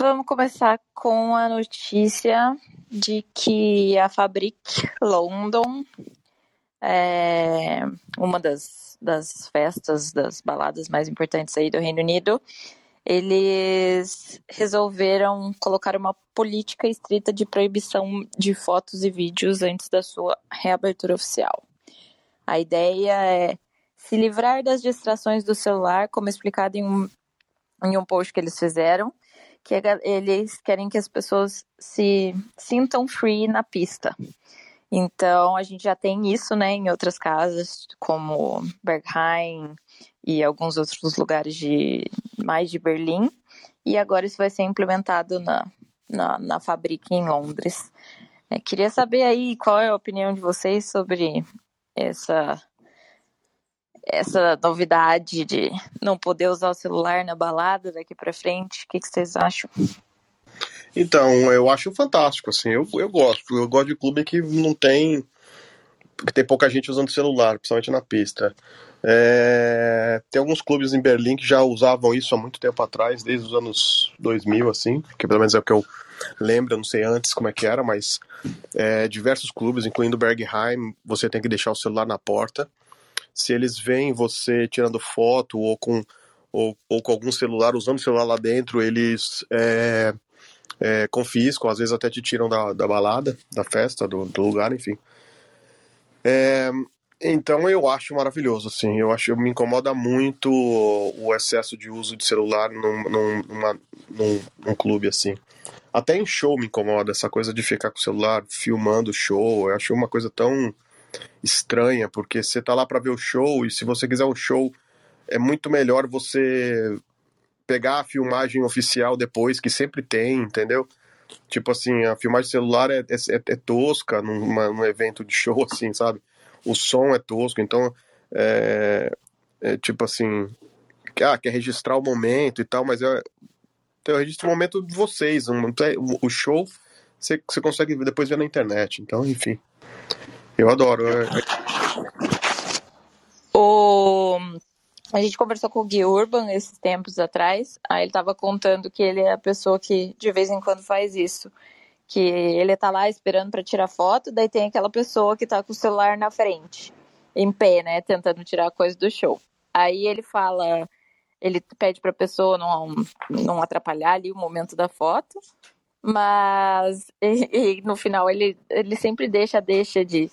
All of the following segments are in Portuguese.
Vamos começar com a notícia de que a Fabric London, é uma das, das festas, das baladas mais importantes aí do Reino Unido, eles resolveram colocar uma política estrita de proibição de fotos e vídeos antes da sua reabertura oficial. A ideia é se livrar das distrações do celular, como explicado em um, em um post que eles fizeram, que eles querem que as pessoas se sintam free na pista. Então, a gente já tem isso, né, em outras casas, como Berghain e alguns outros lugares de mais de Berlim. E agora isso vai ser implementado na, na, na fábrica em Londres. É, queria saber aí qual é a opinião de vocês sobre essa essa novidade de não poder usar o celular na balada daqui para frente? O que, que, vocês acham? Então, eu acho fantástico, assim, eu, eu gosto. Eu gosto de clube que não tem. que tem pouca gente usando celular, principalmente na pista. É, tem alguns clubes em Berlim que já usavam isso há muito tempo atrás, desde os anos 2000, assim, que pelo menos é o que eu lembro, eu não sei antes como é que era, mas é, diversos clubes, incluindo Bergheim, você tem que deixar o celular na porta se eles veem você tirando foto ou com, ou, ou com algum celular, usando o celular lá dentro, eles é, é, confiscam, às vezes até te tiram da, da balada, da festa, do, do lugar, enfim. É, então eu acho maravilhoso, assim, eu acho me incomoda muito o excesso de uso de celular num, num, numa, num, num clube assim. Até em show me incomoda essa coisa de ficar com o celular filmando show. Eu acho uma coisa tão estranha, porque você tá lá para ver o show e se você quiser um show, é muito melhor você pegar a filmagem oficial depois, que sempre tem, entendeu? Tipo assim, a filmagem celular é, é, é tosca numa, num evento de show, assim, sabe? O som é tosco, então é, é tipo assim, ah, quer registrar o momento e tal, mas é, eu registro o momento de vocês, um, o show você, você consegue depois ver na internet, então enfim. Eu adoro. É. O... A gente conversou com o Gui Urban esses tempos atrás. Aí ele tava contando que ele é a pessoa que de vez em quando faz isso. Que ele tá lá esperando para tirar foto, daí tem aquela pessoa que tá com o celular na frente, em pé, né, tentando tirar a coisa do show. Aí ele fala, ele pede pra pessoa não, não atrapalhar ali o momento da foto, mas e, e no final ele, ele sempre deixa, deixa de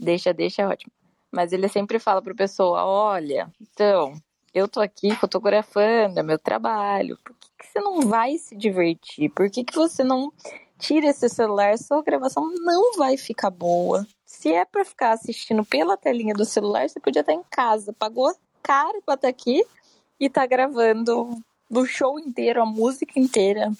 Deixa, deixa é ótimo. Mas ele sempre fala para a pessoa: olha, então, eu tô aqui fotografando, é meu trabalho. Por que, que você não vai se divertir? Por que, que você não tira esse celular? Sua gravação não vai ficar boa. Se é para ficar assistindo pela telinha do celular, você podia estar em casa. Pagou caro para estar aqui e tá gravando o show inteiro, a música inteira.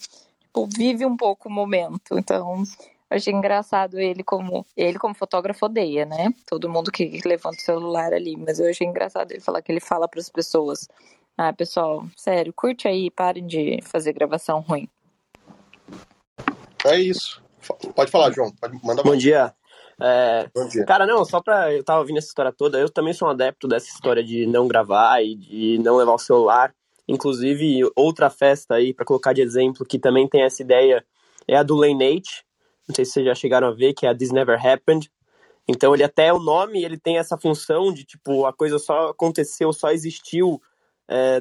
Tipo, vive um pouco o momento. Então, achei engraçado ele como. Ele, como fotógrafo, odeia, né? Todo mundo que levanta o celular ali. Mas eu achei engraçado ele falar que ele fala para as pessoas: Ah, pessoal, sério, curte aí, parem de fazer gravação ruim. É isso. Pode falar, João. Pode mandar Bom dia. É, Bom dia. Cara, não, só pra. Eu tava ouvindo essa história toda, eu também sou um adepto dessa história de não gravar e de não levar o celular. Inclusive, outra festa aí, para colocar de exemplo, que também tem essa ideia, é a do Lane Nate, não sei se vocês já chegaram a ver, que é a This Never Happened. Então ele até o nome ele tem essa função de tipo a coisa só aconteceu, só existiu é,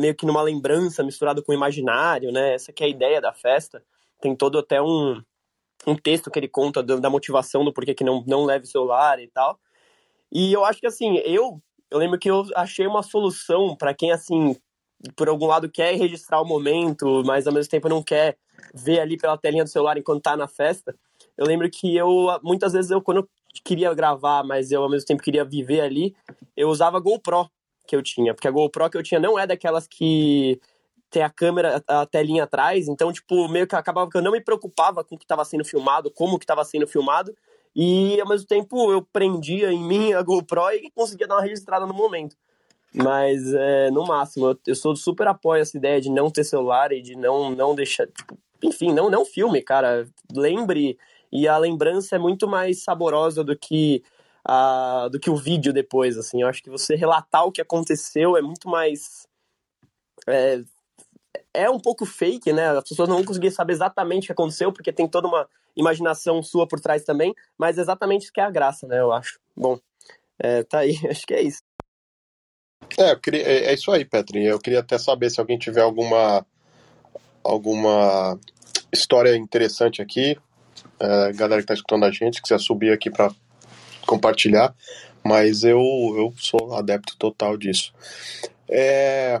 meio que numa lembrança misturado com o imaginário, né? Essa que é a ideia da festa. Tem todo até um, um texto que ele conta da motivação do porquê que não, não leve celular e tal. E eu acho que assim, eu eu lembro que eu achei uma solução para quem assim por algum lado quer registrar o momento, mas ao mesmo tempo não quer ver ali pela telinha do celular enquanto tá na festa. Eu lembro que eu, muitas vezes, eu, quando eu queria gravar, mas eu ao mesmo tempo queria viver ali, eu usava a GoPro que eu tinha, porque a GoPro que eu tinha não é daquelas que tem a câmera, a telinha atrás, então, tipo, meio que acabava que eu não me preocupava com o que estava sendo filmado, como que estava sendo filmado, e ao mesmo tempo eu prendia em mim a GoPro e conseguia dar uma registrada no momento. Mas, é, no máximo, eu, eu sou super apoio essa ideia de não ter celular e de não, não deixar. Tipo, enfim, não, não filme, cara. Lembre. E a lembrança é muito mais saborosa do que, a, do que o vídeo depois, assim. Eu acho que você relatar o que aconteceu é muito mais. É, é um pouco fake, né? As pessoas não vão conseguir saber exatamente o que aconteceu, porque tem toda uma imaginação sua por trás também, mas exatamente isso que é a graça, né? Eu acho. Bom, é, tá aí, acho que é isso. É, queria, é, é, isso aí, Petri. Eu queria até saber se alguém tiver alguma alguma história interessante aqui, é, galera que está escutando a gente, quiser subir aqui para compartilhar, mas eu, eu sou adepto total disso. É,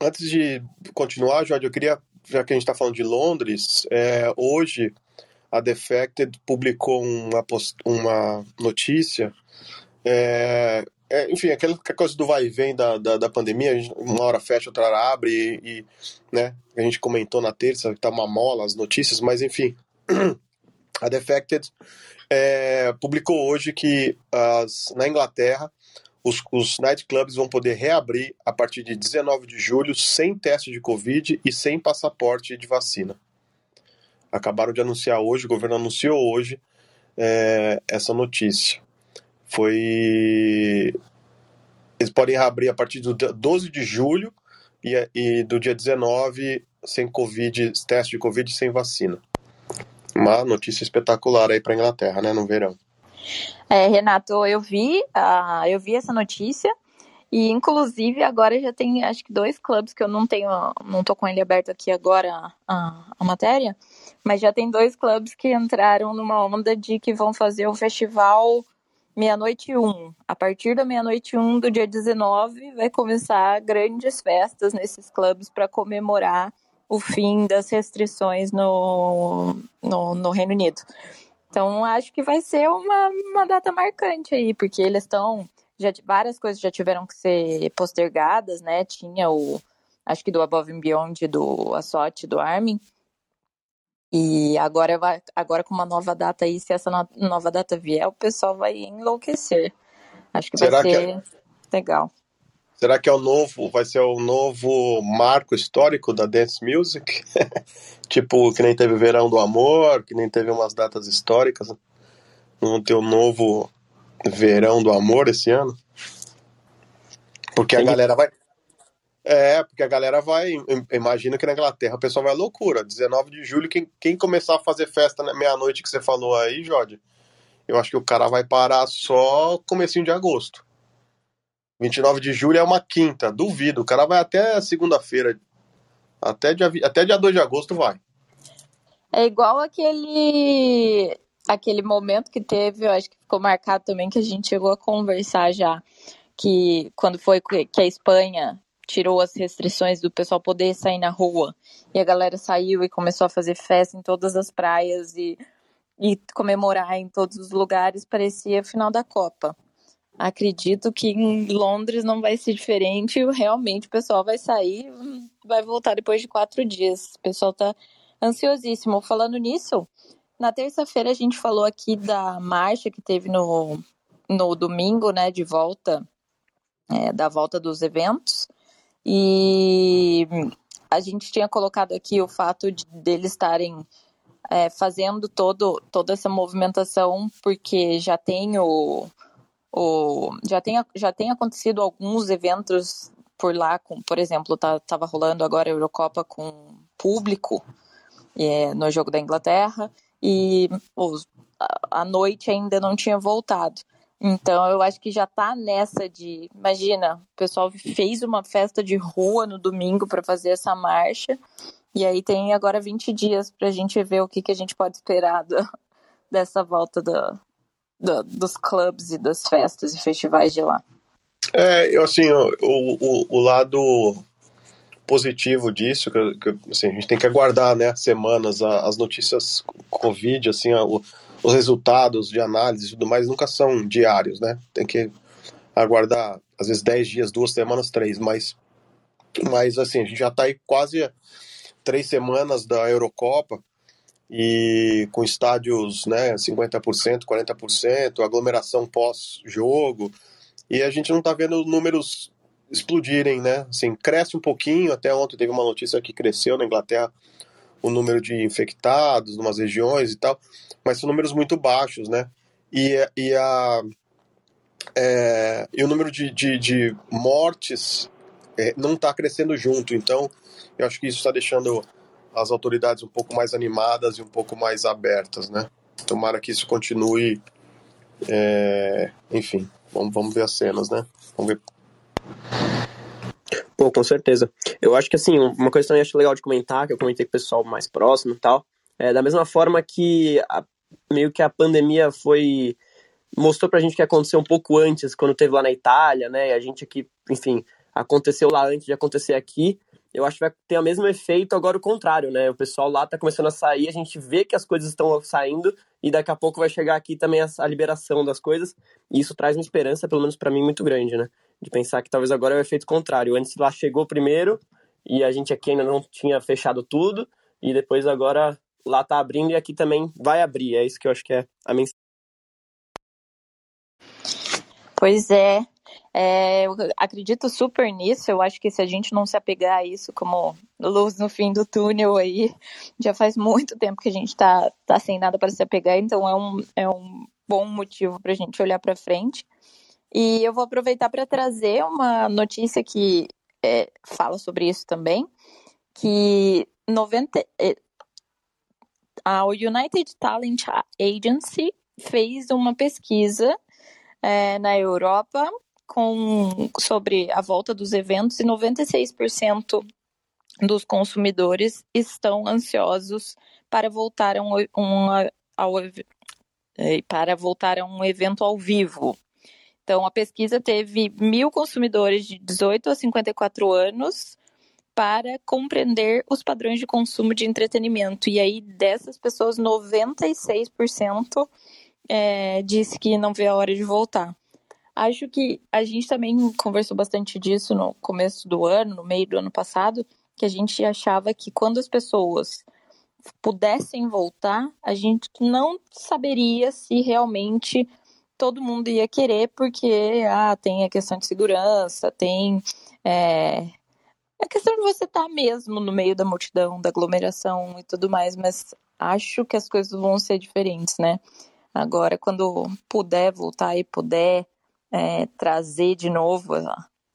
antes de continuar, Jorge, eu queria, já que a gente está falando de Londres, é, hoje a Defected publicou uma, uma notícia é, é, enfim, aquela coisa do vai e vem da, da, da pandemia, uma hora fecha, outra hora abre, e, e, né, a gente comentou na terça que tá uma mola as notícias, mas enfim, a Defected é, publicou hoje que as, na Inglaterra os, os nightclubs vão poder reabrir a partir de 19 de julho sem teste de Covid e sem passaporte de vacina. Acabaram de anunciar hoje, o governo anunciou hoje é, essa notícia foi. Eles podem reabrir a partir do 12 de julho e, e do dia 19 sem Covid, teste de Covid sem vacina. Uma notícia espetacular aí para Inglaterra, né, no verão. É, Renato, eu vi, uh, eu vi essa notícia e inclusive agora já tem acho que dois clubes que eu não tenho, não tô com ele aberto aqui agora a, a matéria, mas já tem dois clubes que entraram numa onda de que vão fazer o festival meia-noite um. A partir da meia-noite um do dia 19 vai começar grandes festas nesses clubes para comemorar o fim das restrições no, no, no, Reino Unido. Então acho que vai ser uma, uma data marcante aí, porque eles estão. Já, várias coisas já tiveram que ser postergadas, né? Tinha o. Acho que do Above and Beyond, do Assote, do Armin. E agora, vai, agora com uma nova data aí, se essa nova data vier, o pessoal vai enlouquecer. Acho que Será vai ser que é... legal. Será que é o novo, vai ser o novo marco histórico da dance music? tipo, que nem teve o Verão do Amor, que nem teve umas datas históricas. Vamos ter o um novo Verão do Amor esse ano? Porque a galera vai, é, porque a galera vai. Imagina que na Inglaterra o pessoal vai à loucura. 19 de julho, quem, quem começar a fazer festa na meia-noite que você falou aí, Jorge, eu acho que o cara vai parar só comecinho de agosto. 29 de julho é uma quinta, duvido. O cara vai até segunda-feira. Até dia, até dia 2 de agosto vai. É igual aquele aquele momento que teve, eu acho que ficou marcado também, que a gente chegou a conversar já, que quando foi que a Espanha tirou as restrições do pessoal poder sair na rua. E a galera saiu e começou a fazer festa em todas as praias e, e comemorar em todos os lugares. Parecia final da Copa. Acredito que em Londres não vai ser diferente. Realmente o pessoal vai sair, vai voltar depois de quatro dias. O pessoal tá ansiosíssimo. Falando nisso, na terça-feira a gente falou aqui da marcha que teve no, no domingo, né, de volta, é, da volta dos eventos. E a gente tinha colocado aqui o fato de deles estarem é, fazendo todo, toda essa movimentação, porque já tem o, o já, tem, já tem acontecido alguns eventos por lá, com, por exemplo, tá, rolando agora a Eurocopa com público é, no jogo da Inglaterra e os, a, a noite ainda não tinha voltado. Então eu acho que já tá nessa de, imagina, o pessoal fez uma festa de rua no domingo para fazer essa marcha. E aí tem agora 20 dias para a gente ver o que, que a gente pode esperar do, dessa volta do, do, dos clubes e das festas e festivais de lá. É, eu assim, o, o, o lado positivo disso, que, que assim, a gente tem que aguardar, né, semanas, as notícias Covid, assim, o, os resultados de análise e tudo mais nunca são diários, né? Tem que aguardar, às vezes, 10 dias, duas semanas, três, mas, mas assim, a gente já está aí quase três semanas da Eurocopa e com estádios, né, 50%, 40%, aglomeração pós-jogo, e a gente não está vendo números explodirem, né? Assim, cresce um pouquinho, até ontem teve uma notícia que cresceu na Inglaterra o número de infectados em umas regiões e tal, mas são números muito baixos, né? E, e, a, é, e o número de, de, de mortes é, não está crescendo junto. Então, eu acho que isso está deixando as autoridades um pouco mais animadas e um pouco mais abertas, né? Tomara que isso continue. É... Enfim, vamos, vamos ver as cenas, né? Vamos ver. Pô, com certeza. Eu acho que, assim, uma coisa também acho legal de comentar, que eu comentei com o pessoal mais próximo e tal, é da mesma forma que a, meio que a pandemia foi mostrou pra gente que aconteceu um pouco antes, quando teve lá na Itália, né? E a gente aqui, enfim, aconteceu lá antes de acontecer aqui. Eu acho que vai ter o mesmo efeito agora o contrário, né? O pessoal lá tá começando a sair, a gente vê que as coisas estão saindo e daqui a pouco vai chegar aqui também a, a liberação das coisas. E isso traz uma esperança, pelo menos para mim, muito grande, né? De pensar que talvez agora é o efeito contrário. Antes lá chegou primeiro e a gente aqui ainda não tinha fechado tudo e depois agora lá tá abrindo e aqui também vai abrir. É isso que eu acho que é a mensagem. Pois é. é. eu acredito super nisso. Eu acho que se a gente não se apegar a isso como luz no fim do túnel aí, já faz muito tempo que a gente tá, tá sem nada para se apegar, então é um, é um bom motivo para a gente olhar para frente. E eu vou aproveitar para trazer uma notícia que é, fala sobre isso também, que 90, é, a United Talent Agency fez uma pesquisa é, na Europa com, sobre a volta dos eventos e 96% dos consumidores estão ansiosos para voltar a um, um, ao, é, para voltar a um evento ao vivo. Então, a pesquisa teve mil consumidores de 18 a 54 anos para compreender os padrões de consumo de entretenimento. E aí, dessas pessoas, 96% é, disse que não vê a hora de voltar. Acho que a gente também conversou bastante disso no começo do ano, no meio do ano passado, que a gente achava que quando as pessoas pudessem voltar, a gente não saberia se realmente todo mundo ia querer, porque ah, tem a questão de segurança, tem é, a questão de você estar tá mesmo no meio da multidão, da aglomeração e tudo mais, mas acho que as coisas vão ser diferentes, né? Agora, quando puder voltar e puder é, trazer de novo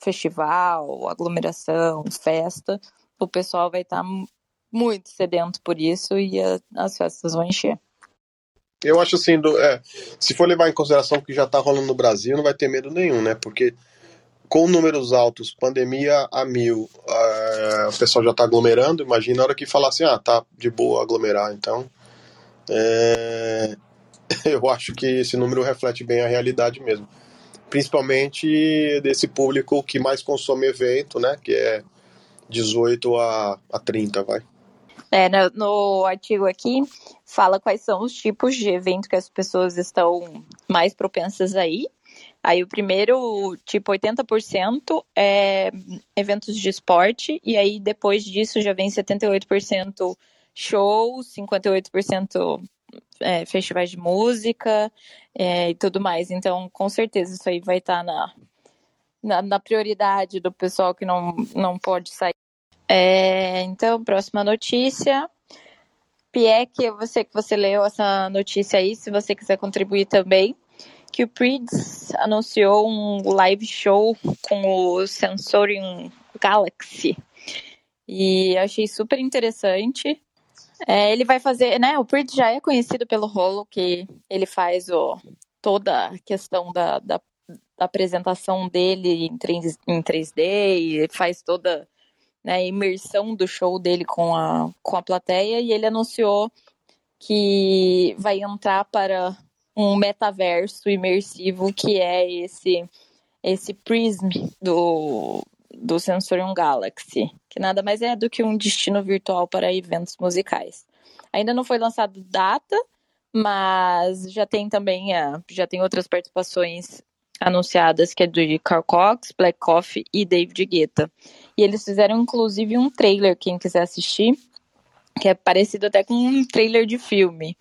festival, aglomeração, festa, o pessoal vai estar tá muito sedento por isso e a, as festas vão encher. Eu acho assim, do, é, se for levar em consideração o que já está rolando no Brasil, não vai ter medo nenhum, né? Porque com números altos, pandemia a mil, é, o pessoal já está aglomerando. Imagina a hora que falar assim, ah, tá de boa aglomerar. Então, é, eu acho que esse número reflete bem a realidade mesmo. Principalmente desse público que mais consome evento, né? Que é 18 a, a 30, vai. É, no, no, artigo aqui fala quais são os tipos de evento que as pessoas estão mais propensas aí. Aí o primeiro, tipo 80%, é eventos de esporte, e aí depois disso já vem 78% shows, 58% é, festivais de música é, e tudo mais. Então, com certeza, isso aí vai estar tá na, na, na, prioridade do pessoal que não, não pode sair. É, então, próxima notícia. Pieck, eu sei que você leu essa notícia aí, se você quiser contribuir também, que o Prids anunciou um live show com o Sensorium Galaxy. E achei super interessante. É, ele vai fazer, né? O Prit já é conhecido pelo rolo que ele faz o, toda a questão da, da, da apresentação dele em, 3, em 3D e faz toda né, imersão do show dele com a, com a plateia e ele anunciou que vai entrar para um metaverso imersivo que é esse esse Prism do, do Sensorium Galaxy, que nada mais é do que um destino virtual para eventos musicais. Ainda não foi lançado data, mas já tem também a, já tem outras participações anunciadas, que é do Carl Cox, Black Coffee e David Guetta. E eles fizeram inclusive um trailer, quem quiser assistir, que é parecido até com um trailer de filme.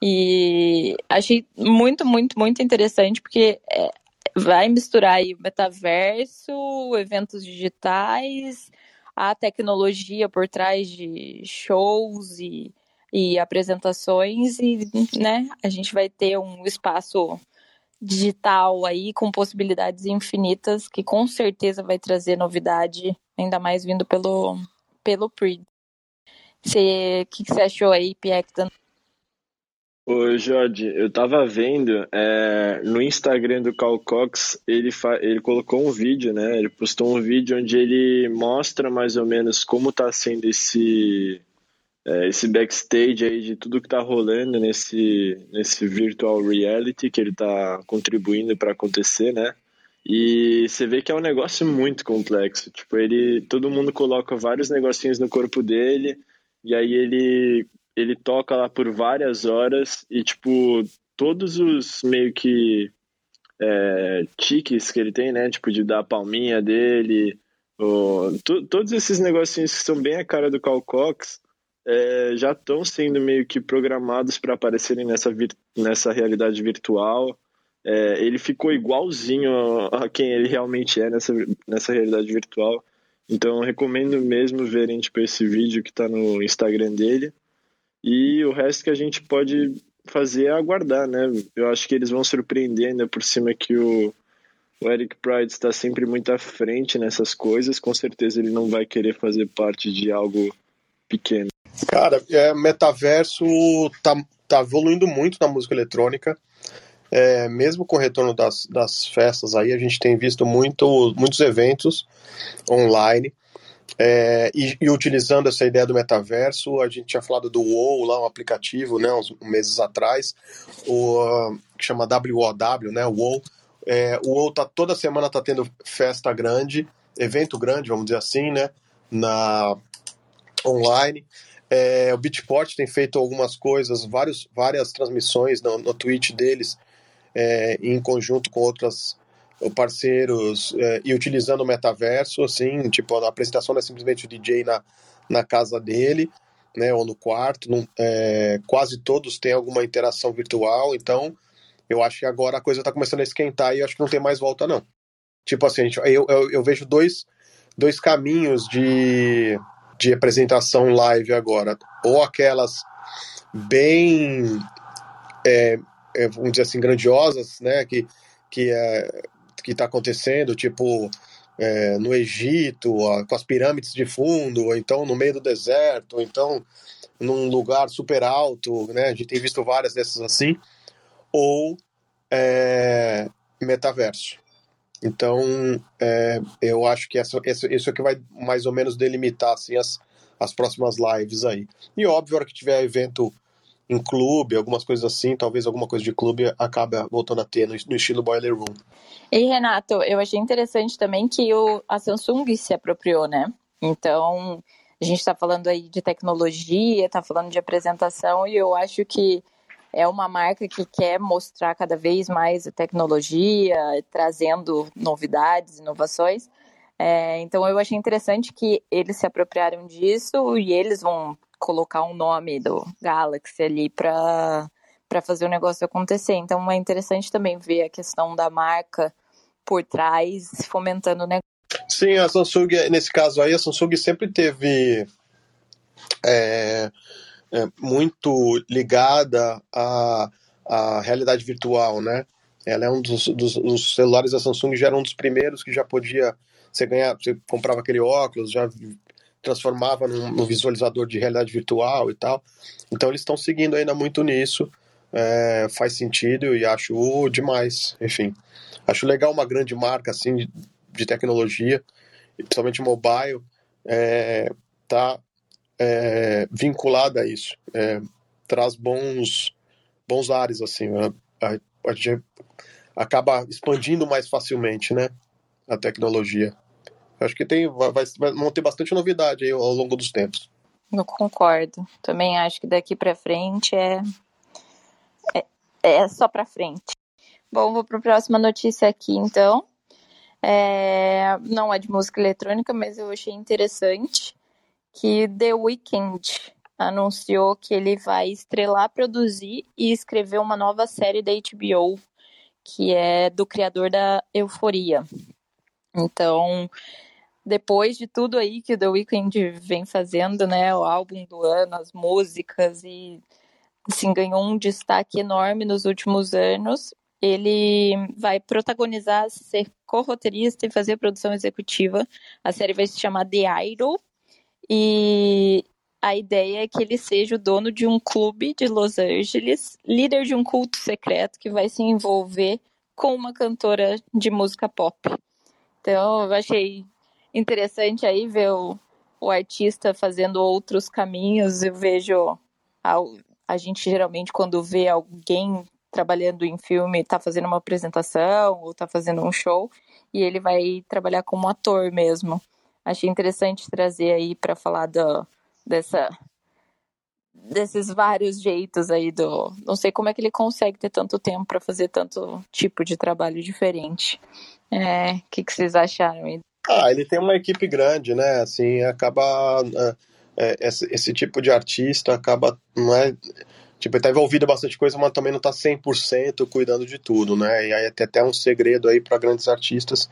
E achei muito, muito, muito interessante, porque é, vai misturar aí o metaverso, eventos digitais, a tecnologia por trás de shows e, e apresentações e, né, a gente vai ter um espaço digital aí com possibilidades infinitas que com certeza vai trazer novidade, ainda mais vindo pelo pelo Pre. Você, o que, você achou aí, Pieck? Ô, Jorge, eu tava vendo é, no Instagram do Cal Cox, ele, ele colocou um vídeo, né? Ele postou um vídeo onde ele mostra mais ou menos como tá sendo esse, é, esse backstage aí de tudo que tá rolando nesse, nesse virtual reality que ele tá contribuindo para acontecer, né? E você vê que é um negócio muito complexo. Tipo, ele, todo mundo coloca vários negocinhos no corpo dele e aí ele ele toca lá por várias horas e, tipo, todos os meio que é, tiques que ele tem, né? Tipo, de dar a palminha dele, ou, todos esses negocinhos que são bem a cara do Cal Cox é, já estão sendo meio que programados para aparecerem nessa, nessa realidade virtual. É, ele ficou igualzinho a, a, quem ele realmente é nessa, nessa realidade virtual. Então, recomendo mesmo verem tipo, esse vídeo que está no Instagram dele. E o resto que a gente pode fazer é aguardar, né? Eu acho que eles vão surpreender ainda por cima que o, o Eric Pride está sempre muito à frente nessas coisas. Com certeza ele não vai querer fazer parte de algo pequeno. Cara, é, metaverso tá, tá evoluindo muito na música eletrônica. É, mesmo com o retorno das, das festas aí, a gente tem visto muito, muitos eventos online. É, e, e, utilizando essa ideia do metaverso, a gente tinha falado do WoW, lá um aplicativo, né, uns meses atrás, o que chama WOW, né, WoW. É, o WoW tá, toda semana tá tendo festa grande, evento grande, vamos dizer assim, né, na online. É, o Beatport tem feito algumas coisas, vários, várias transmissões no, no Twitch deles, é, em conjunto com outras parceiros é, e utilizando o metaverso, assim, tipo, a apresentação não é simplesmente o DJ na, na casa dele, né, ou no quarto, não, é, quase todos têm alguma interação virtual, então eu acho que agora a coisa está começando a esquentar e eu acho que não tem mais volta, não. Tipo assim, eu, eu, eu vejo dois, dois caminhos de, de apresentação live agora, ou aquelas bem, é, é, vamos dizer assim, grandiosas, né, que, que é, que está acontecendo, tipo é, no Egito, com as pirâmides de fundo, ou então no meio do deserto, ou então num lugar super alto, né? A gente tem visto várias dessas assim, ou é, metaverso. Então, é, eu acho que essa, essa, isso é que vai mais ou menos delimitar assim, as, as próximas lives aí. E óbvio, a hora que tiver evento em clube, algumas coisas assim, talvez alguma coisa de clube acabe voltando a ter no, no estilo Boiler Room. E Renato, eu achei interessante também que o, a Samsung se apropriou, né? Então, a gente está falando aí de tecnologia, está falando de apresentação, e eu acho que é uma marca que quer mostrar cada vez mais a tecnologia, trazendo novidades, inovações. É, então eu achei interessante que eles se apropriaram disso e eles vão colocar um nome do Galaxy ali para para fazer o negócio acontecer. Então é interessante também ver a questão da marca por trás fomentando o negócio. Sim, a Samsung, nesse caso aí, a Samsung sempre teve é, é, muito ligada à, à realidade virtual, né? Ela é um dos, dos os celulares da Samsung já era um dos primeiros que já podia você ganhar, você comprava aquele óculos, já transformava num, num, visualizador de realidade virtual e tal. Então eles estão seguindo ainda muito nisso. É, faz sentido e acho demais. Enfim, acho legal uma grande marca assim de, de tecnologia, principalmente mobile, é, tá é, vinculada a isso. É, traz bons bons ares assim. Né? A, a gente acaba expandindo mais facilmente, né? A tecnologia. Acho que tem, vai, vai, vão ter bastante novidade aí ao longo dos tempos. Eu concordo. Também acho que daqui para frente é, é, é só para frente. Bom, vou para a próxima notícia aqui, então. É, não é de música eletrônica, mas eu achei interessante que The Weeknd anunciou que ele vai estrelar, produzir e escrever uma nova série da HBO, que é do criador da Euforia. Então, depois de tudo aí que o The Weeknd vem fazendo, né, o álbum do ano, as músicas e assim ganhou um destaque enorme nos últimos anos ele vai protagonizar, ser co-roteirista e fazer produção executiva. A série vai se chamar The Idol. E a ideia é que ele seja o dono de um clube de Los Angeles, líder de um culto secreto que vai se envolver com uma cantora de música pop. Então, eu achei interessante aí ver o, o artista fazendo outros caminhos. Eu vejo a, a gente geralmente quando vê alguém trabalhando em filme, está fazendo uma apresentação ou está fazendo um show e ele vai trabalhar como ator mesmo. Achei interessante trazer aí para falar do, dessa desses vários jeitos aí do, não sei como é que ele consegue ter tanto tempo para fazer tanto tipo de trabalho diferente. É, o que, que vocês acharam aí? Ah, ele tem uma equipe grande, né? Assim, acaba é, é esse, esse, tipo de artista acaba não é tipo, ele tá envolvido em bastante coisa, mas também não tá 100% cuidando de tudo, né? E aí tem até um segredo aí para grandes artistas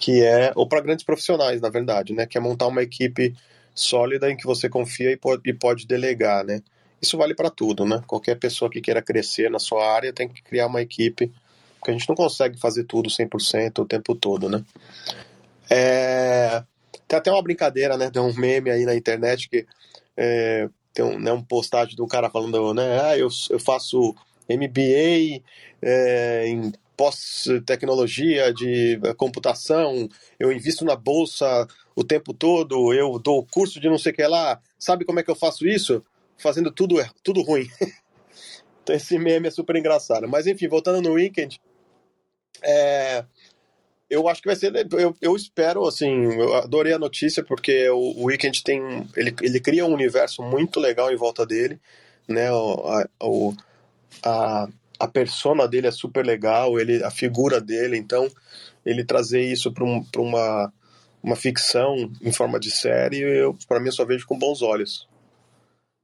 que é ou para grandes profissionais, na verdade, né, que é montar uma equipe sólida em que você confia e pode, e pode delegar, né? Isso vale para tudo, né? Qualquer pessoa que queira crescer na sua área tem que criar uma equipe, porque a gente não consegue fazer tudo 100% o tempo todo, né? É... Tem até uma brincadeira, né? Tem um meme aí na internet que é... tem um, né, um postagem de um cara falando, né? Ah, eu, eu faço MBA é, em pós-tecnologia de computação, eu invisto na bolsa o tempo todo, eu dou curso de não sei o que lá. Sabe como é que eu faço isso? Fazendo tudo, tudo ruim. então esse meme é super engraçado. Mas enfim, voltando no Weekend, é, eu acho que vai ser. Eu, eu espero, assim, eu adorei a notícia porque o, o Weekend tem. Ele, ele cria um universo muito legal em volta dele, né? O, a, o, a, a persona dele é super legal, ele, a figura dele, então ele trazer isso para um, uma, uma ficção em forma de série, eu para mim só vejo com bons olhos.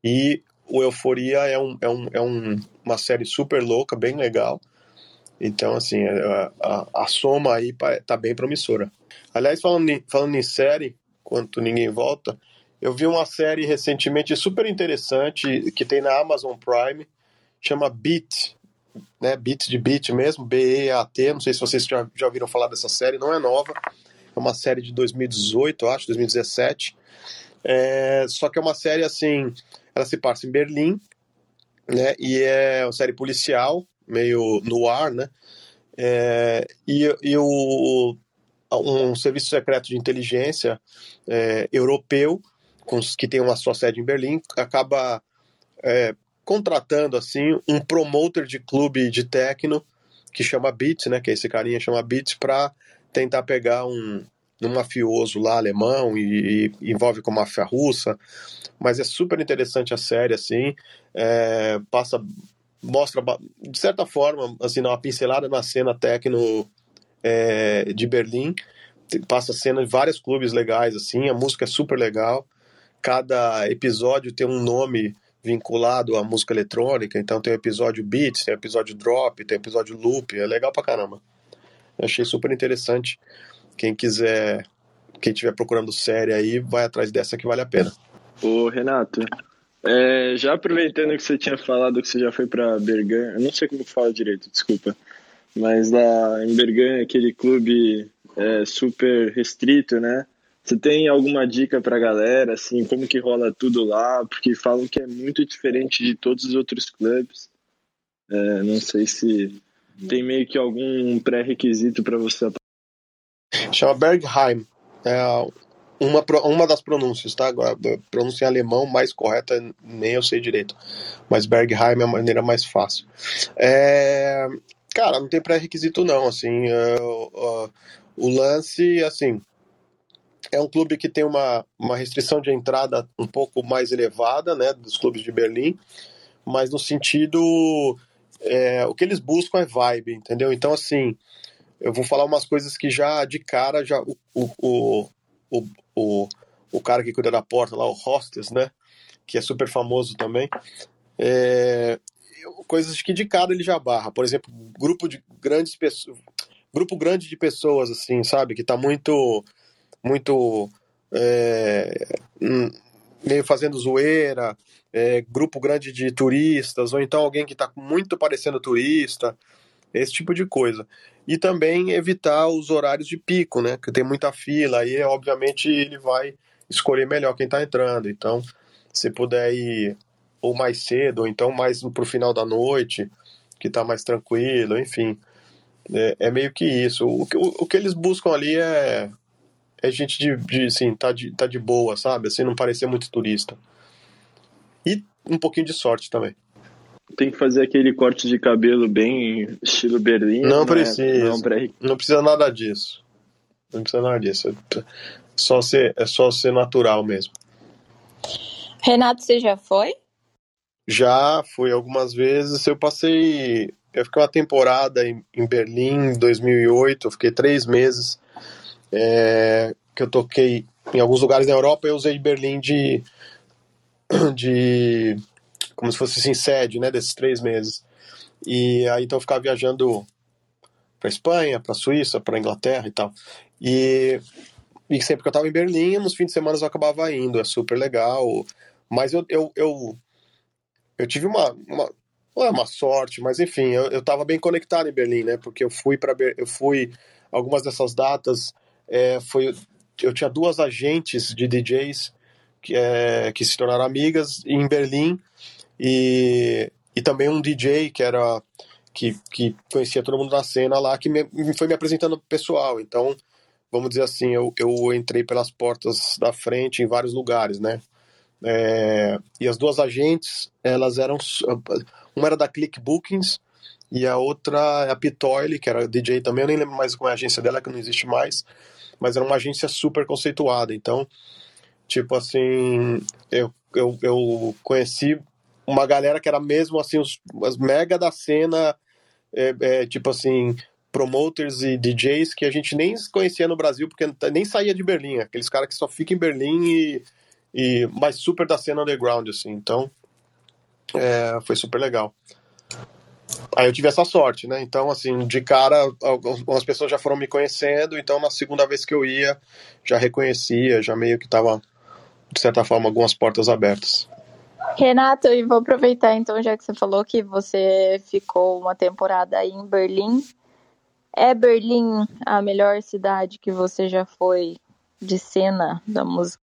E o Euforia é, um, é, um, é um, uma série super louca, bem legal. Então, assim, a, a, a soma aí tá bem promissora. Aliás, falando em, falando em série, quanto ninguém volta, eu vi uma série recentemente super interessante que tem na Amazon Prime, chama Beat, né, Beat de Beat mesmo, B-E-A-T, não sei se vocês já, já ouviram falar dessa série, não é nova, é uma série de 2018, acho, 2017, é, só que é uma série assim, ela se passa em Berlim, né, e é uma série policial, meio no ar, né, é, e, e o, um serviço secreto de inteligência é, europeu, que tem uma sua sede em Berlim, acaba é, contratando assim um promoter de clube de techno que chama Beats, né, que é esse carinha chama Beats para tentar pegar um, um mafioso lá alemão e, e, envolve com máfia russa, mas é super interessante a série assim, é, passa mostra de certa forma assim uma pincelada na cena techno é, de Berlim, passa cena de vários clubes legais assim, a música é super legal, cada episódio tem um nome vinculado à música eletrônica, então tem o episódio beats, tem o episódio drop, tem o episódio loop, é legal pra caramba. Eu achei super interessante. Quem quiser, quem estiver procurando série aí, vai atrás dessa que vale a pena. Ô Renato, é, já aproveitando que você tinha falado que você já foi para Bergan, eu não sei como fala direito, desculpa, mas lá em Bergan, aquele clube é, super restrito, né? Você tem alguma dica para a galera, assim, como que rola tudo lá? Porque falam que é muito diferente de todos os outros clubes. É, não sei se tem meio que algum pré-requisito para você. Chama Bergheim. É uma, uma das pronúncias, tá? Agora, pronúncia em alemão mais correta nem eu sei direito. Mas Bergheim é a maneira mais fácil. É, cara, não tem pré-requisito não, assim. É, o lance, assim, é um clube que tem uma, uma restrição de entrada um pouco mais elevada, né, dos clubes de Berlim, mas no sentido é, o que eles buscam é vibe, entendeu? Então assim, eu vou falar umas coisas que já de cara já o, o, o, o, o cara que cuida da porta lá, o hostess, né, que é super famoso também, é, coisas que de cara ele já barra, por exemplo, grupo de grandes pessoas, grupo grande de pessoas assim, sabe, que tá muito muito é, hum, meio fazendo zoeira, é, grupo grande de turistas, ou então alguém que está muito parecendo turista. esse tipo de coisa. E também evitar os horários de pico, né? Que tem muita fila, aí obviamente ele vai escolher melhor quem está entrando. Então, se puder ir ou mais cedo, ou então mais pro final da noite, que está mais tranquilo, enfim. É, é, meio que isso. O, o, o que eles buscam ali é, é gente de, de assim, tá de, tá de boa, sabe? Assim, não parecer muito turista. E um pouquinho de sorte também. Tem que fazer aquele corte de cabelo bem estilo Berlim. Não né? precisa. Não, pra... não precisa nada disso. Não precisa nada disso. É só ser, é só ser natural mesmo. Renato, você já foi? Já fui algumas vezes. Eu passei. Eu fiquei uma temporada em, em Berlim em 2008. Eu fiquei três meses. É, que eu toquei em alguns lugares na Europa. Eu usei Berlim de. de como se fosse assim, sede, né, desses três meses. E aí então eu ficava viajando para Espanha, para Suíça, para Inglaterra e tal. E, e sempre que eu estava em Berlim, nos fins de semana eu acabava indo, é super legal. Mas eu, eu, eu eu tive uma, uma é uma sorte, mas enfim, eu, eu tava bem conectado em Berlim, né? Porque eu fui para eu fui algumas dessas datas, é, foi eu tinha duas agentes de DJs que, é, que se tornaram amigas em Berlim e, e também um DJ que era que, que conhecia todo mundo na cena lá que me, foi me apresentando pessoal. Então, vamos dizer assim, eu, eu entrei pelas portas da frente em vários lugares, né? É, e as duas agentes, elas eram. Uma era da Click Bookings e a outra é a Pitoile, que era DJ também. Eu nem lembro mais qual é a agência dela, que não existe mais. Mas era uma agência super conceituada. Então, tipo assim, eu, eu, eu conheci uma galera que era mesmo assim, os, as mega da cena, é, é, tipo assim, promoters e DJs que a gente nem conhecia no Brasil, porque nem saía de Berlim. Aqueles caras que só ficam em Berlim e e mas super da cena underground, assim. Então, é, foi super legal. Aí eu tive essa sorte, né? Então, assim, de cara, algumas pessoas já foram me conhecendo, então na segunda vez que eu ia, já reconhecia, já meio que tava, de certa forma, algumas portas abertas. Renato, e vou aproveitar então, já que você falou que você ficou uma temporada aí em Berlim. É Berlim a melhor cidade que você já foi de cena da música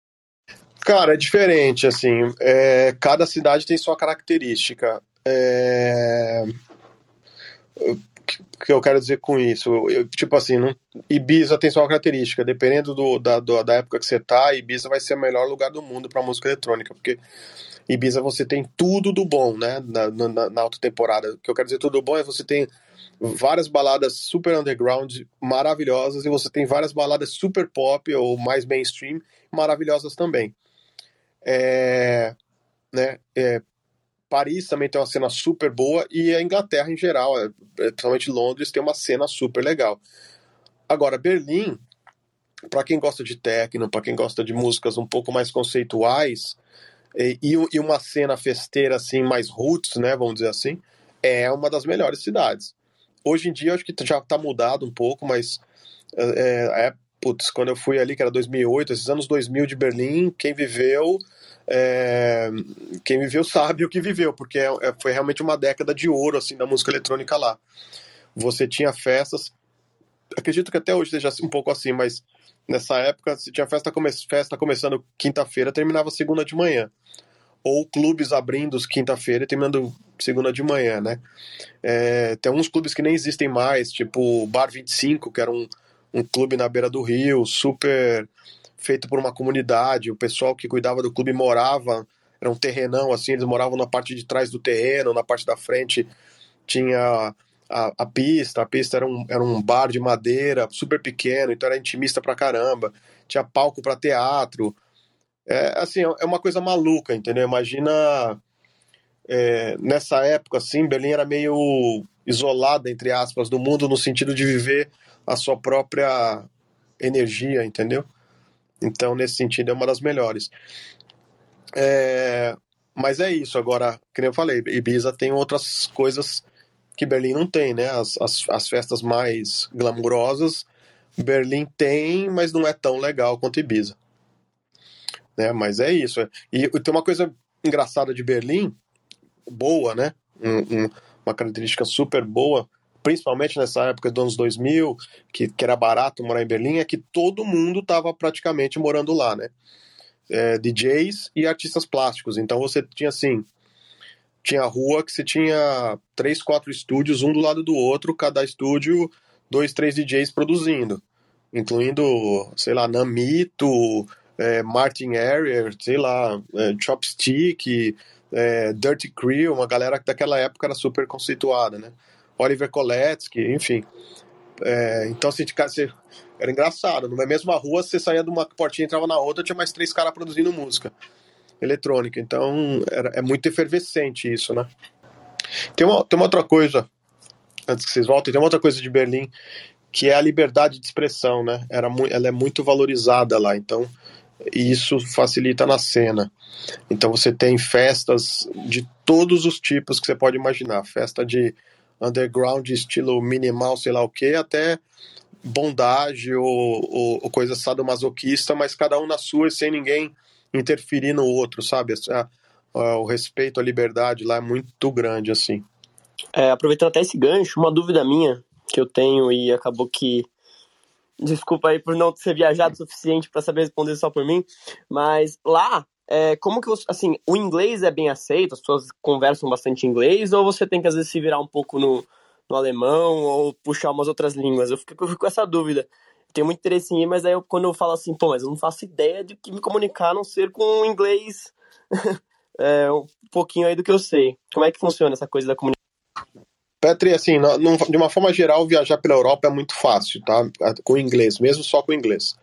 Cara, é diferente, assim. É, cada cidade tem sua característica. É... O que eu quero dizer com isso? Eu, tipo assim, não... Ibiza tem sua característica. Dependendo do, da, do, da época que você tá, Ibiza vai ser o melhor lugar do mundo para música eletrônica, porque Ibiza você tem tudo do bom, né? Na, na, na alta temporada. O que eu quero dizer tudo do bom é você tem várias baladas super underground maravilhosas e você tem várias baladas super pop ou mais mainstream maravilhosas também. É, né, é, Paris também tem uma cena super boa e a Inglaterra em geral, é, principalmente Londres, tem uma cena super legal. Agora, Berlim, para quem gosta de techno, para quem gosta de músicas um pouco mais conceituais e, e, uma cena festeira assim mais roots, né, vamos dizer assim, é uma das melhores cidades. Hoje em dia acho que já está mudado um pouco, mas é, é, putz, quando eu fui ali, que era 2008, esses anos 2000 de Berlim, quem viveu, é, quem viveu sabe o que viveu, porque é, é, foi realmente uma década de ouro, assim, da música eletrônica lá. Você tinha festas, acredito que até hoje seja um pouco assim, mas nessa época, se tinha festa, come, festa começando quinta-feira, terminava segunda de manhã. Ou clubes abrindo quinta-feira e terminando segunda de manhã, né? É, tem uns clubes que nem existem mais, tipo Bar 25, que era um, um clube na beira do rio, super feito por uma comunidade. O pessoal que cuidava do clube morava, era um terrenão assim, eles moravam na parte de trás do terreno, na parte da frente tinha a, a pista. A pista era um, era um bar de madeira super pequeno, então era intimista pra caramba. Tinha palco para teatro. É assim, é uma coisa maluca, entendeu? Imagina é, nessa época, assim, Berlim era meio isolada, entre aspas, do mundo no sentido de viver a sua própria energia, entendeu? Então, nesse sentido, é uma das melhores. É, mas é isso. Agora, como eu falei, Ibiza tem outras coisas que Berlim não tem, né? As, as, as festas mais glamourosas, Berlim tem, mas não é tão legal quanto Ibiza. Né? Mas é isso. E, e tem uma coisa engraçada de Berlim, boa, né? Um, um, uma característica super boa principalmente nessa época dos anos 2000, que, que era barato morar em Berlim, é que todo mundo estava praticamente morando lá, né? É, DJs e artistas plásticos. Então você tinha assim, tinha rua que você tinha três, quatro estúdios, um do lado do outro, cada estúdio, dois, três DJs produzindo, incluindo, sei lá, Namito, é, Martin Arier, sei lá, é, Chopstick, é, Dirty Crew, uma galera que daquela época era super conceituada, né? Oliver Koletsky, enfim. É, então, assim, você, era engraçado. Na mesma rua, você saía de uma portinha e entrava na outra, tinha mais três caras produzindo música eletrônica. Então, era, é muito efervescente isso, né? Tem uma, tem uma outra coisa, antes que vocês voltem, tem uma outra coisa de Berlim, que é a liberdade de expressão, né? Era, ela é muito valorizada lá, então isso facilita na cena. Então você tem festas de todos os tipos que você pode imaginar. Festa de underground, estilo minimal, sei lá o que, até bondade ou, ou, ou, coisa sadomasoquista, mas cada um na sua e sem ninguém interferir no outro, sabe? O respeito à liberdade lá é muito grande, assim. É, aproveitando até esse gancho, uma dúvida minha que eu tenho e acabou que Desculpa aí por não ter viajado o suficiente para saber responder só por mim, mas lá, é, como que você, assim, o inglês é bem aceito, as pessoas conversam bastante inglês, ou você tem que às vezes se virar um pouco no, no alemão ou puxar umas outras línguas? Eu fico, eu fico com essa dúvida. tenho muito interesse em ir, mas aí eu, quando eu falo assim, pô, mas eu não faço ideia de que me comunicar a não ser com inglês é, um pouquinho aí do que eu sei. Como é que funciona essa coisa da comunicação? Petri, assim, de uma forma geral, viajar pela Europa é muito fácil, tá? Com inglês, mesmo só com inglês.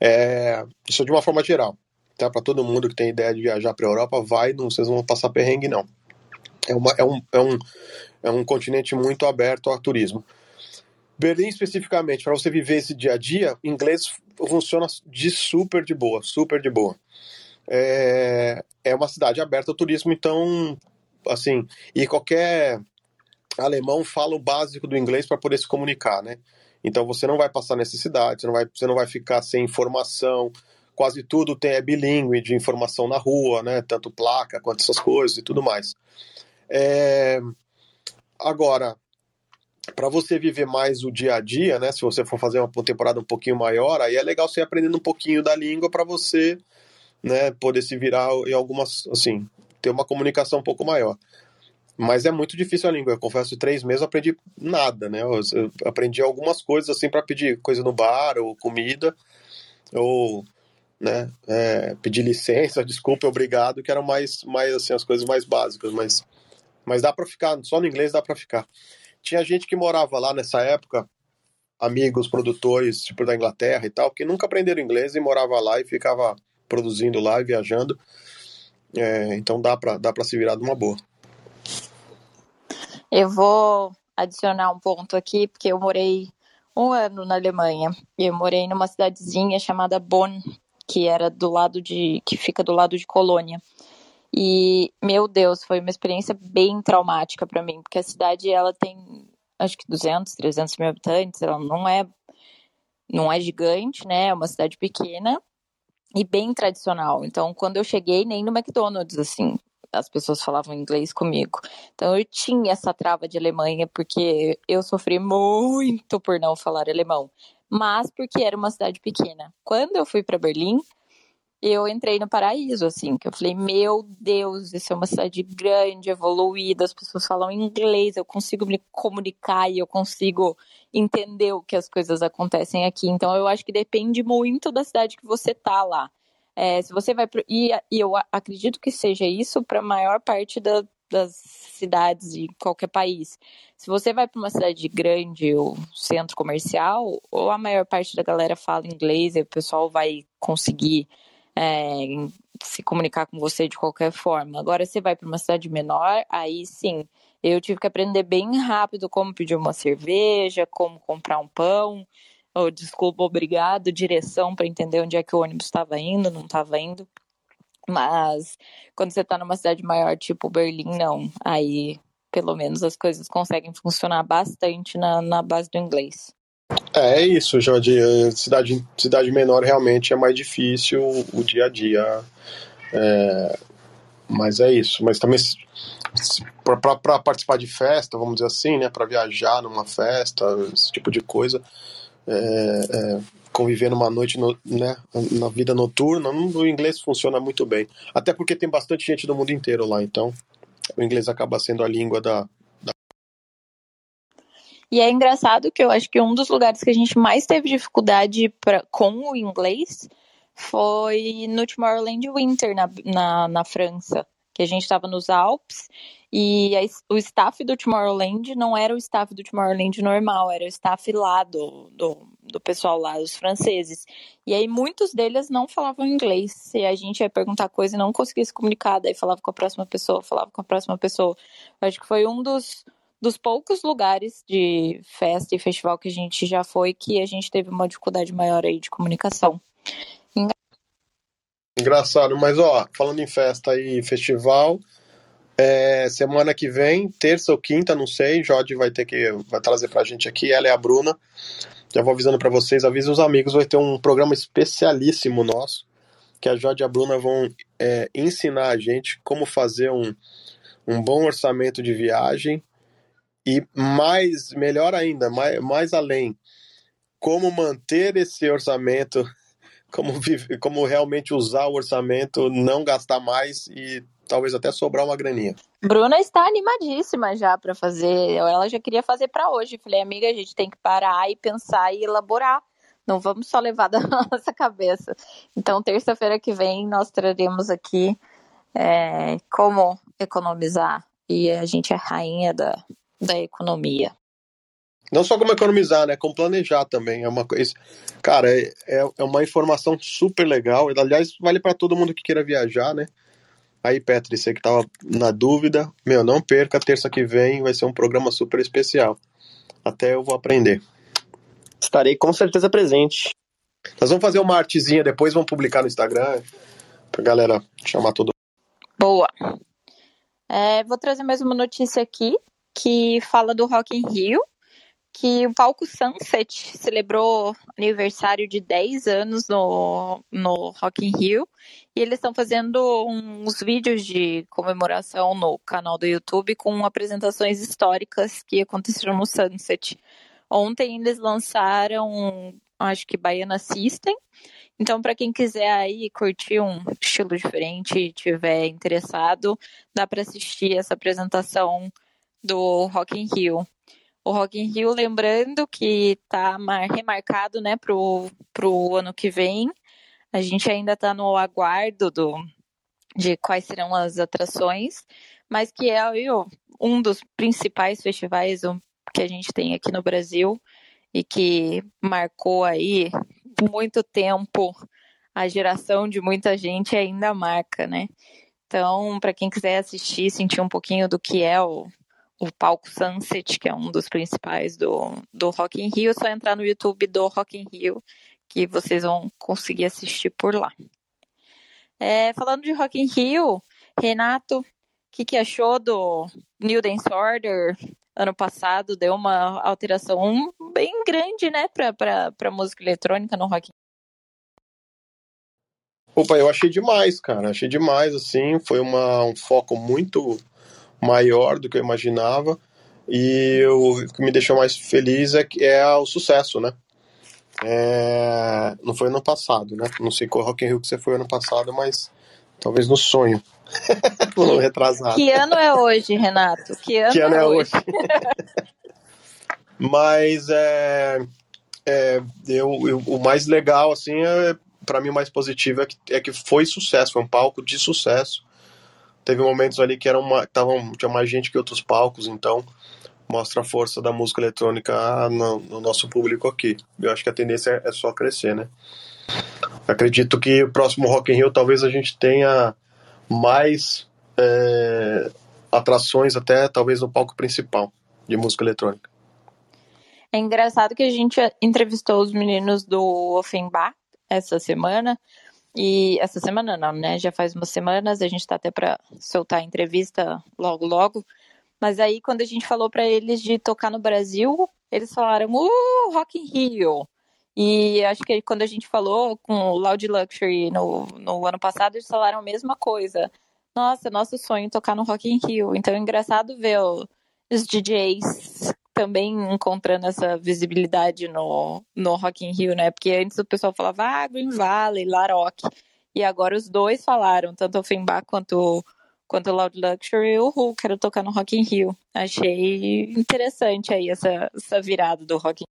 É, isso de uma forma geral. Tá? Para todo mundo que tem ideia de viajar para a Europa, vai, não, vocês vão passar perrengue, não. É, uma, é, um, é, um, é um continente muito aberto ao turismo. Berlim, especificamente, para você viver esse dia a dia, inglês funciona de super de boa, super de boa. É, é uma cidade aberta ao turismo, então, assim, e qualquer alemão fala o básico do inglês para poder se comunicar, né? Então você não vai passar necessidade, você não vai, você não vai ficar sem informação. Quase tudo tem é bilíngue de informação na rua, né? Tanto placa quanto essas coisas e tudo mais. É... Agora, para você viver mais o dia a dia, né? Se você for fazer uma temporada um pouquinho maior, aí é legal você ir aprendendo um pouquinho da língua para você, né? Poder se virar em algumas, assim, ter uma comunicação um pouco maior. Mas é muito difícil a língua. Eu confesso, três meses eu aprendi nada, né? Eu, aprendi algumas coisas assim para pedir coisa no bar ou comida ou né, é, pedir licença, desculpa, obrigado, que eram mais, mais assim as coisas mais básicas, mas mas dá para ficar, só no inglês dá para ficar. Tinha gente que morava lá nessa época, amigos, produtores, tipo da Inglaterra e tal, que nunca aprenderam inglês e morava lá e ficava produzindo lá e viajando. É, então dá para dá se virar de uma boa. Eu vou adicionar um ponto aqui, porque eu morei um ano na Alemanha. Eu morei numa cidadezinha chamada Bonn, que era do lado de. que fica do lado de Colônia. E, meu Deus, foi uma experiência bem traumática para mim, porque a cidade ela tem acho que 200, 300 mil habitantes, ela não é não é gigante, né? É uma cidade pequena e bem tradicional. Então, quando eu cheguei, nem no McDonald's, assim, as pessoas falavam inglês comigo. Então eu tinha essa trava de Alemanha porque eu sofri muito por não falar alemão, mas porque era uma cidade pequena. Quando eu fui para Berlim, eu entrei no paraíso, assim, que eu falei, meu Deus, isso é uma cidade grande, evoluída, as pessoas falam inglês, eu consigo me comunicar e eu consigo entender o que as coisas acontecem aqui. Então eu acho que depende muito da cidade que você tá lá. É, se você vai pro, e, e eu acredito que seja isso para a maior parte da, das cidades de qualquer país. Se você vai para uma cidade grande ou centro comercial, ou a maior parte da galera fala inglês e o pessoal vai conseguir é, se comunicar com você de qualquer forma. Agora, você vai para uma cidade menor, aí sim, eu tive que aprender bem rápido como pedir uma cerveja, como comprar um pão oh, desculpa, obrigado, direção para entender onde é que o ônibus estava indo, não estava indo. Mas quando você está numa cidade maior, tipo Berlim, não. Aí, pelo menos, as coisas conseguem funcionar bastante na, na base do inglês. É, é isso, Jorge. Cidade, cidade menor realmente é mais difícil o dia a dia. É, mas é isso. Mas também para participar de festa, vamos dizer assim, né? Para viajar numa festa, esse tipo de coisa, é, é, conviver numa noite, no, né? Na vida noturna, o inglês funciona muito bem. Até porque tem bastante gente do mundo inteiro lá, então o inglês acaba sendo a língua da, e é engraçado que eu acho que um dos lugares que a gente mais teve dificuldade pra, com o inglês foi no Tomorrowland Winter, na, na, na França. Que a gente estava nos Alpes e a, o staff do Tomorrowland não era o staff do Tomorrowland normal, era o staff lá do, do, do pessoal lá, os franceses. E aí muitos deles não falavam inglês. E a gente ia perguntar coisa e não conseguia se comunicar, daí falava com a próxima pessoa, falava com a próxima pessoa. Eu acho que foi um dos dos poucos lugares de festa e festival que a gente já foi que a gente teve uma dificuldade maior aí de comunicação. Engraçado, mas ó, falando em festa e festival, é, semana que vem, terça ou quinta, não sei, Jode vai ter que vai trazer pra gente aqui, ela é a Bruna. Já vou avisando para vocês, avisa os amigos, vai ter um programa especialíssimo nosso, que a Jode e a Bruna vão é, ensinar a gente como fazer um, um bom orçamento de viagem e mais, melhor ainda, mais, mais além, como manter esse orçamento, como, como realmente usar o orçamento, não gastar mais e talvez até sobrar uma graninha. Bruna está animadíssima já para fazer. Ela já queria fazer para hoje. Falei, amiga, a gente tem que parar e pensar e elaborar. Não vamos só levar da nossa cabeça. Então, terça-feira que vem, nós traremos aqui é, como economizar. E a gente é rainha da, da economia. Não só como economizar, né? Como planejar também. É uma coisa. Cara, é, é, é uma informação super legal. Aliás, vale para todo mundo que queira viajar, né? Aí, Petri, você que tava na dúvida, meu, não perca, terça que vem vai ser um programa super especial. Até eu vou aprender. Estarei com certeza presente. Nós vamos fazer uma artezinha depois, vamos publicar no Instagram, pra galera chamar todo Boa. É, vou trazer mais uma notícia aqui que fala do Rock in Rio, que o palco Sunset celebrou aniversário de 10 anos no, no Rock in Rio e eles estão fazendo uns vídeos de comemoração no canal do YouTube com apresentações históricas que aconteceram no Sunset. Ontem eles lançaram, acho que Baiana System. Então, para quem quiser aí curtir um estilo diferente e tiver interessado, dá para assistir essa apresentação do Rock in Rio. O Rock in Rio, lembrando que está remarcado né, para o ano que vem. A gente ainda está no aguardo do, de quais serão as atrações, mas que é um dos principais festivais que a gente tem aqui no Brasil e que marcou aí muito tempo a geração de muita gente ainda marca, né? Então, para quem quiser assistir, sentir um pouquinho do que é o, o palco Sunset, que é um dos principais do, do Rock in Rio, é só entrar no YouTube do Rock in Rio que vocês vão conseguir assistir por lá. É, falando de Rock in Rio, Renato, o que, que achou do New Dance Order? Ano passado deu uma alteração bem grande, né, para música eletrônica no Rock in Opa, eu achei demais, cara. Achei demais, assim. Foi uma, um foco muito maior do que eu imaginava. E o que me deixou mais feliz é, que é o sucesso, né? É... Não foi ano passado, né? Não sei qual Rock in Rio que você foi ano passado, mas talvez no sonho. no retrasado. Que ano é hoje, Renato? Que ano, que ano é, é hoje? mas é, é eu, eu, o mais legal, assim, é, para mim o mais positivo é que, é que foi sucesso, foi um palco de sucesso teve momentos ali que eram uma, tinha mais gente que outros palcos, então mostra a força da música eletrônica no, no nosso público aqui. Eu acho que a tendência é, é só crescer, né? Acredito que o próximo Rock in Rio talvez a gente tenha mais é, atrações até talvez no palco principal de música eletrônica. É engraçado que a gente entrevistou os meninos do Offenbach essa semana e essa semana não, né? Já faz umas semanas, a gente está até para soltar a entrevista logo, logo. Mas aí, quando a gente falou para eles de tocar no Brasil, eles falaram, uh, Rock in Rio. E acho que quando a gente falou com o Loud Luxury no, no ano passado, eles falaram a mesma coisa. nossa, nosso sonho tocar no Rock in Rio. Então é engraçado ver os DJs também encontrando essa visibilidade no, no Rock in Rio, né? Porque antes o pessoal falava, ah, Green Valley, Larock. E agora os dois falaram, tanto o Finbar quanto, quanto o Loud Luxury, o Who, quero tocar no Rock in Rio. Achei interessante aí essa, essa virada do Rock in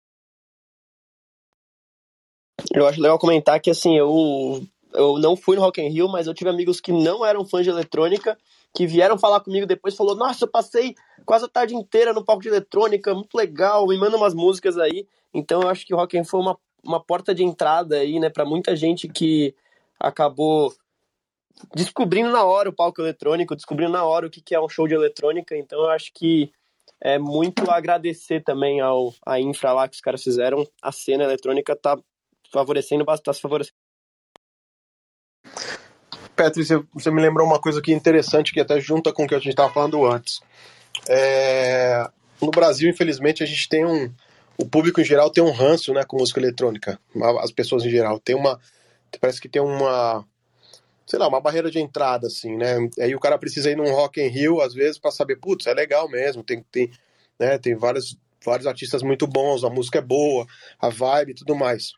Eu acho legal comentar que, assim, eu, eu não fui no Rock in Rio, mas eu tive amigos que não eram fãs de eletrônica, que vieram falar comigo depois, falou, nossa, eu passei quase a tarde inteira no palco de eletrônica, muito legal, me manda umas músicas aí. Então eu acho que o Rock Rio foi uma, uma porta de entrada aí, né, para muita gente que acabou descobrindo na hora o palco eletrônico, descobrindo na hora o que é um show de eletrônica. Então eu acho que é muito agradecer também ao a infra lá que os caras fizeram. A cena eletrônica tá favorecendo, tá favorecendo. Petri, você me lembrou uma coisa aqui interessante que até junta com o que a gente estava falando antes. É... No Brasil, infelizmente, a gente tem um. O público em geral tem um ranço né, com música eletrônica. As pessoas em geral. Tem uma parece que tem uma sei lá, uma barreira de entrada, assim, né? Aí o cara precisa ir num Rock in Rio, às vezes, para saber, putz, é legal mesmo, tem, tem, né, tem vários, vários artistas muito bons, a música é boa, a vibe e tudo mais.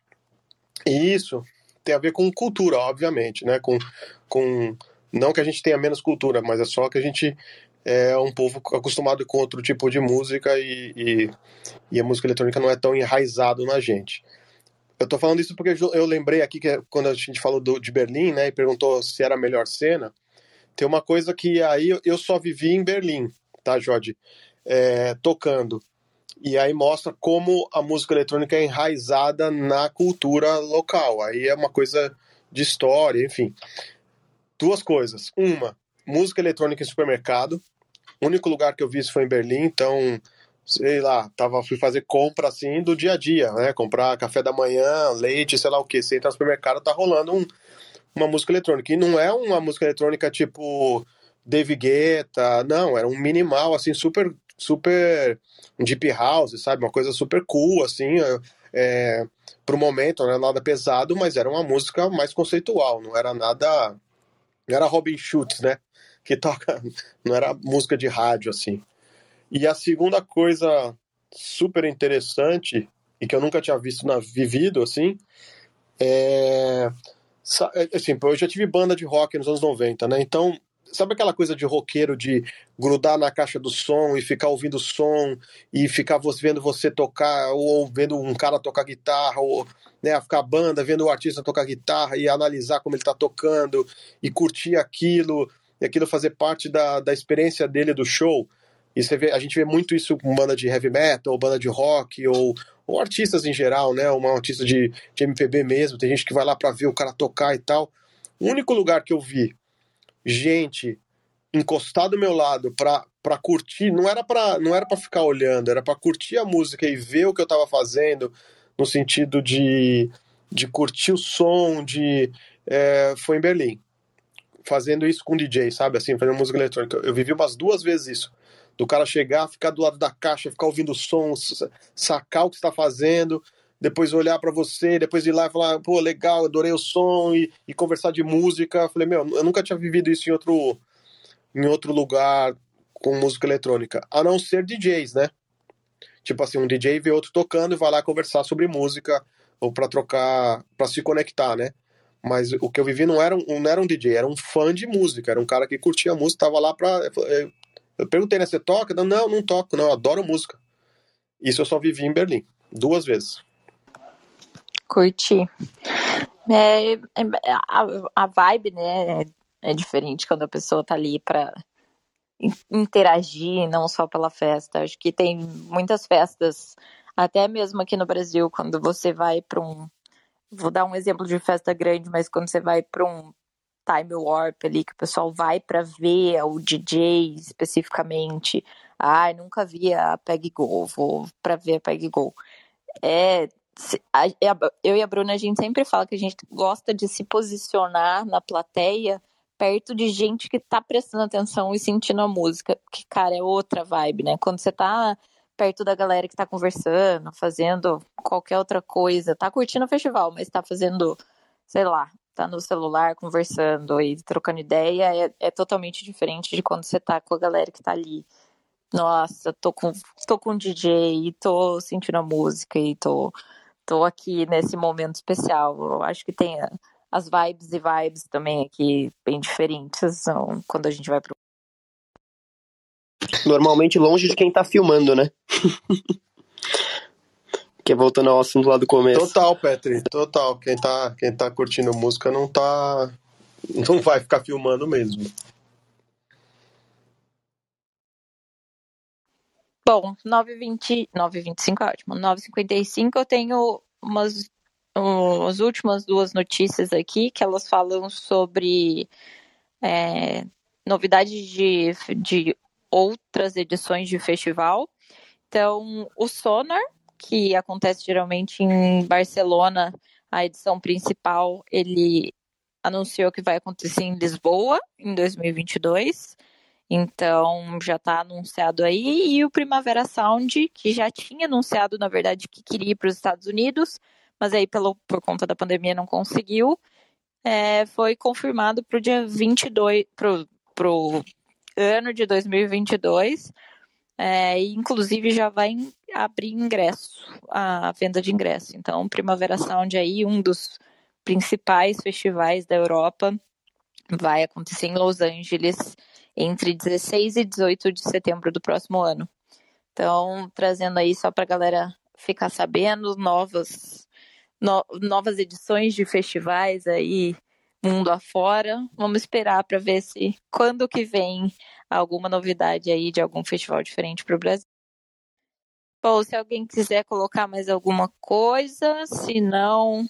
E isso tem a ver com cultura, obviamente, né? Com, com, não que a gente tenha menos cultura, mas é só que a gente é um povo acostumado com outro tipo de música e, e, e a música eletrônica não é tão enraizado na gente. Eu tô falando isso porque eu lembrei aqui que quando a gente falou do, de Berlim, né, e perguntou se era a melhor cena, tem uma coisa que aí eu só vivi em Berlim, tá, Jorge? É, tocando. E aí mostra como a música eletrônica é enraizada na cultura local. Aí é uma coisa de história, enfim. Duas coisas. Uma, música eletrônica em supermercado. O único lugar que eu vi isso foi em Berlim, então sei lá, tava, fui fazer compra assim do dia a dia, né? Comprar café da manhã, leite, sei lá o que. Você entra no supermercado, tá rolando um, uma música eletrônica. E não é uma música eletrônica tipo David Guetta, não, era um minimal, assim, super, super deep house, sabe? Uma coisa super cool, assim, é, é pro momento, não era nada pesado, mas era uma música mais conceitual, não era nada. Não era Robin Schultz, né? Que toca. Não era música de rádio, assim. E a segunda coisa super interessante e que eu nunca tinha visto na vivido assim é, é assim, eu já tive banda de rock nos anos 90, né? Então, sabe aquela coisa de roqueiro de grudar na caixa do som e ficar ouvindo o som e ficar vendo você tocar ou vendo um cara tocar guitarra ou né, ficar banda, vendo o artista tocar guitarra e analisar como ele está tocando e curtir aquilo e aquilo fazer parte da, da experiência dele do show. E você vê, a gente vê muito isso com banda de heavy metal, ou banda de rock, ou, ou artistas em geral, né? Uma artista de, de MPB mesmo. Tem gente que vai lá para ver o cara tocar e tal. O único lugar que eu vi gente encostar do meu lado pra curtir, não era pra, não era pra ficar olhando, era pra curtir a música e ver o que eu tava fazendo, no sentido de, de curtir o som, de. É, foi em Berlim. Fazendo isso com DJ, sabe? Assim, fazendo música eletrônica. Eu vivi umas duas vezes isso do cara chegar, ficar do lado da caixa, ficar ouvindo o som, sacar o que está fazendo, depois olhar para você, depois ir lá e falar, pô, legal, adorei o som e, e, conversar de música. Falei, meu, eu nunca tinha vivido isso em outro, em outro lugar com música eletrônica, a não ser DJs, né? Tipo assim, um DJ vê outro tocando e vai lá conversar sobre música ou para trocar, para se conectar, né? Mas o que eu vivi não era, um, não era um DJ, era um fã de música, era um cara que curtia música, tava lá pra. Eu perguntei, né? Você toca? Não, não, toco, não. Adoro música. Isso eu só vivi em Berlim. Duas vezes. Curti. É, é, a, a vibe, né? É, diferente quando a pessoa tá ali pra interagir, não só pela festa. Acho que tem muitas festas, até mesmo aqui no Brasil, quando você vai para um. Vou dar um exemplo de festa grande, mas quando você vai para um time warp ali, que o pessoal vai para ver o DJ especificamente. Ai, ah, nunca vi a Peg Go, vou para ver a Peg Go. É, eu e a Bruna, a gente sempre fala que a gente gosta de se posicionar na plateia perto de gente que tá prestando atenção e sentindo a música, que, cara, é outra vibe, né? Quando você tá perto da galera que tá conversando, fazendo qualquer outra coisa, tá curtindo o festival, mas tá fazendo, sei lá, tá no celular conversando e trocando ideia é, é totalmente diferente de quando você tá com a galera que tá ali. Nossa, tô com, tô com DJ, tô sentindo a música e tô, tô aqui nesse momento especial. Eu acho que tem as vibes e vibes também aqui bem diferentes são quando a gente vai pro. Normalmente longe de quem tá filmando, né? que é voltando ao assunto lá do começo. Total, Petri, total. Quem tá, quem tá curtindo música não tá. Não vai ficar filmando mesmo. Bom, 9h20, 9h25 é ótimo. 9h55 eu tenho umas as últimas duas notícias aqui, que elas falam sobre é, novidades de, de outras edições de festival. Então, o Sonar, que acontece geralmente em Barcelona, a edição principal, ele anunciou que vai acontecer em Lisboa em 2022. Então já está anunciado aí. E o Primavera Sound, que já tinha anunciado, na verdade, que queria ir para os Estados Unidos, mas aí pelo, por conta da pandemia não conseguiu. É, foi confirmado para o dia 22, para o ano de 2022. É, e inclusive já vai abrir ingresso, a venda de ingresso. Então, Primavera Sound aí, um dos principais festivais da Europa, vai acontecer em Los Angeles entre 16 e 18 de setembro do próximo ano. Então, trazendo aí só para a galera ficar sabendo, novas no, novas edições de festivais aí mundo afora. Vamos esperar para ver se quando que vem alguma novidade aí de algum festival diferente para o Brasil. Bom, se alguém quiser colocar mais alguma coisa, se não,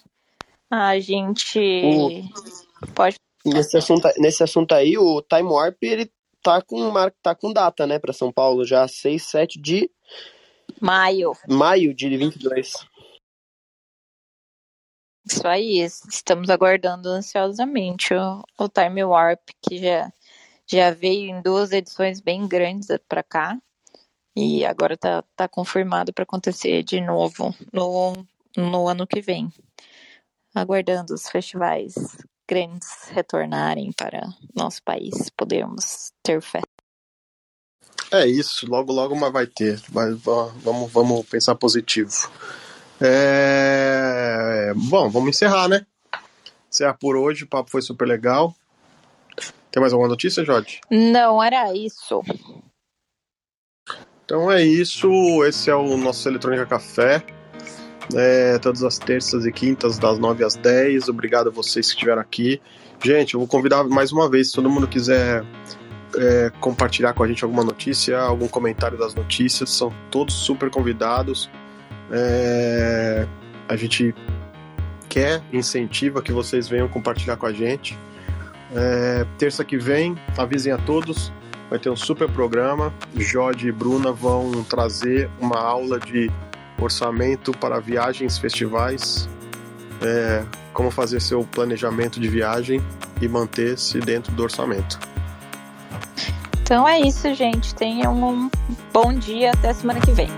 a gente o... pode. Nesse assunto, nesse assunto aí, o Time Warp ele tá com tá com data, né, para São Paulo, já 6, 7 de maio. Maio de 22. Isso aí, estamos aguardando ansiosamente o, o Time Warp, que já, já veio em duas edições bem grandes para cá. E agora está tá confirmado para acontecer de novo no, no ano que vem. Aguardando os festivais grandes retornarem para nosso país, podemos ter fé. É isso, logo logo mas vai ter. Mas, vamos, vamos pensar positivo. É... Bom, vamos encerrar, né? Encerrar por hoje, o papo foi super legal. Tem mais alguma notícia, Jorge? Não, era isso. Então é isso. Esse é o nosso Eletrônica Café. É, todas as terças e quintas, das 9 às 10. Obrigado a vocês que estiveram aqui. Gente, eu vou convidar mais uma vez, se todo mundo quiser é, compartilhar com a gente alguma notícia, algum comentário das notícias, são todos super convidados. É, a gente quer, incentiva que vocês venham compartilhar com a gente. É, terça que vem, avisem a todos, vai ter um super programa. Jorge e Bruna vão trazer uma aula de orçamento para viagens, festivais, é, como fazer seu planejamento de viagem e manter-se dentro do orçamento. Então é isso, gente. Tenham um bom dia. Até semana que vem.